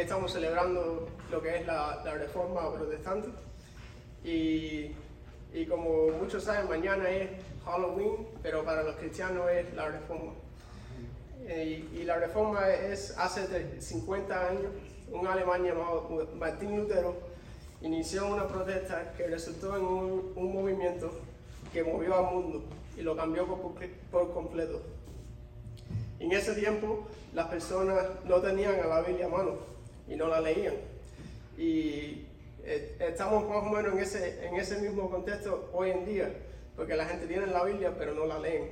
estamos celebrando lo que es la, reforma protestante. Y, y, como muchos saben, mañana es Halloween, pero para los cristianos es la reforma. Y, y la reforma es hace 50 años, un alemán llamado Martín Lutero inició una protesta que resultó en un, un movimiento que movió al mundo y lo cambió por, por completo. En ese tiempo las personas no tenían a la Biblia a mano y no la leían. Y eh, estamos más o menos en ese, en ese mismo contexto hoy en día, porque la gente tiene la Biblia pero no la leen.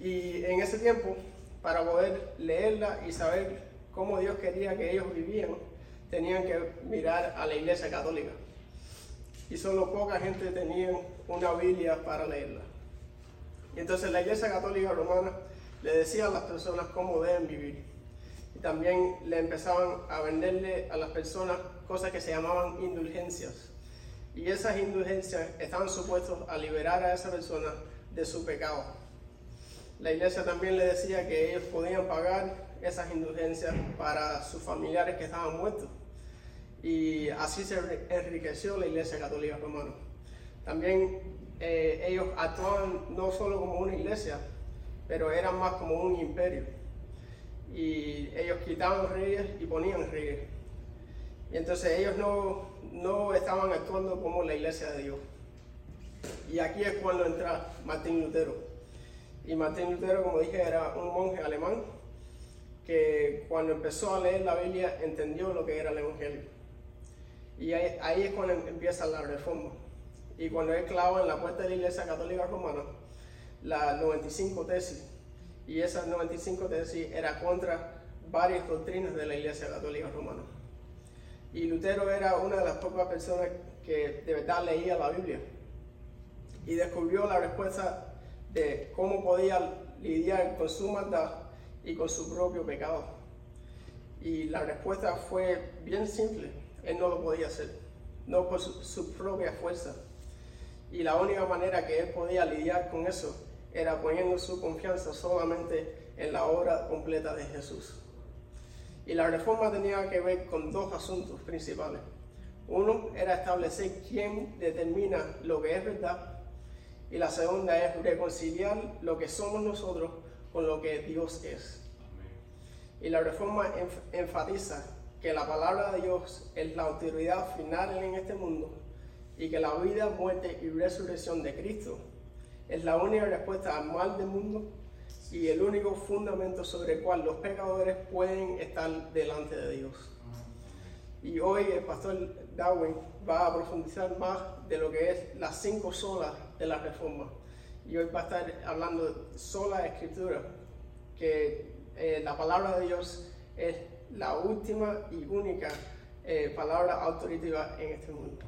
Y en ese tiempo, para poder leerla y saber cómo Dios quería que ellos vivían, tenían que mirar a la Iglesia Católica. Y solo poca gente tenía una Biblia para leerla. Y entonces la Iglesia Católica Romana le decía a las personas cómo deben vivir. También le empezaban a venderle a las personas cosas que se llamaban indulgencias. Y esas indulgencias estaban supuestos a liberar a esa persona de su pecado. La iglesia también le decía que ellos podían pagar esas indulgencias para sus familiares que estaban muertos. Y así se enriqueció la iglesia católica romana. También eh, ellos actuaban no solo como una iglesia, pero eran más como un imperio. Y ellos quitaban reyes y ponían reyes. Y entonces ellos no, no estaban actuando como la iglesia de Dios. Y aquí es cuando entra Martín Lutero. Y Martín Lutero, como dije, era un monje alemán que cuando empezó a leer la Biblia entendió lo que era el Evangelio. Y ahí, ahí es cuando empieza la reforma. Y cuando él clava en la puerta de la Iglesia Católica Romana, la 95 tesis, y esas 95 tesis era contra varias doctrinas de la Iglesia Católica Romana. Y Lutero era una de las pocas personas que de verdad leía la Biblia y descubrió la respuesta de cómo podía lidiar con su maldad y con su propio pecado. Y la respuesta fue bien simple, él no lo podía hacer, no por su, su propia fuerza. Y la única manera que él podía lidiar con eso era poniendo su confianza solamente en la obra completa de Jesús. Y la reforma tenía que ver con dos asuntos principales. Uno era establecer quién determina lo que es verdad y la segunda es reconciliar lo que somos nosotros con lo que Dios es. Y la reforma enfatiza que la palabra de Dios es la autoridad final en este mundo y que la vida, muerte y resurrección de Cristo es la única respuesta al mal del mundo y el único fundamento sobre el cual los pecadores pueden estar delante de Dios. Y hoy el pastor Darwin va a profundizar más de lo que es las cinco solas de la reforma. Y hoy va a estar hablando sola escritura, que eh, la palabra de Dios es la última y única eh, palabra autoritativa en este mundo.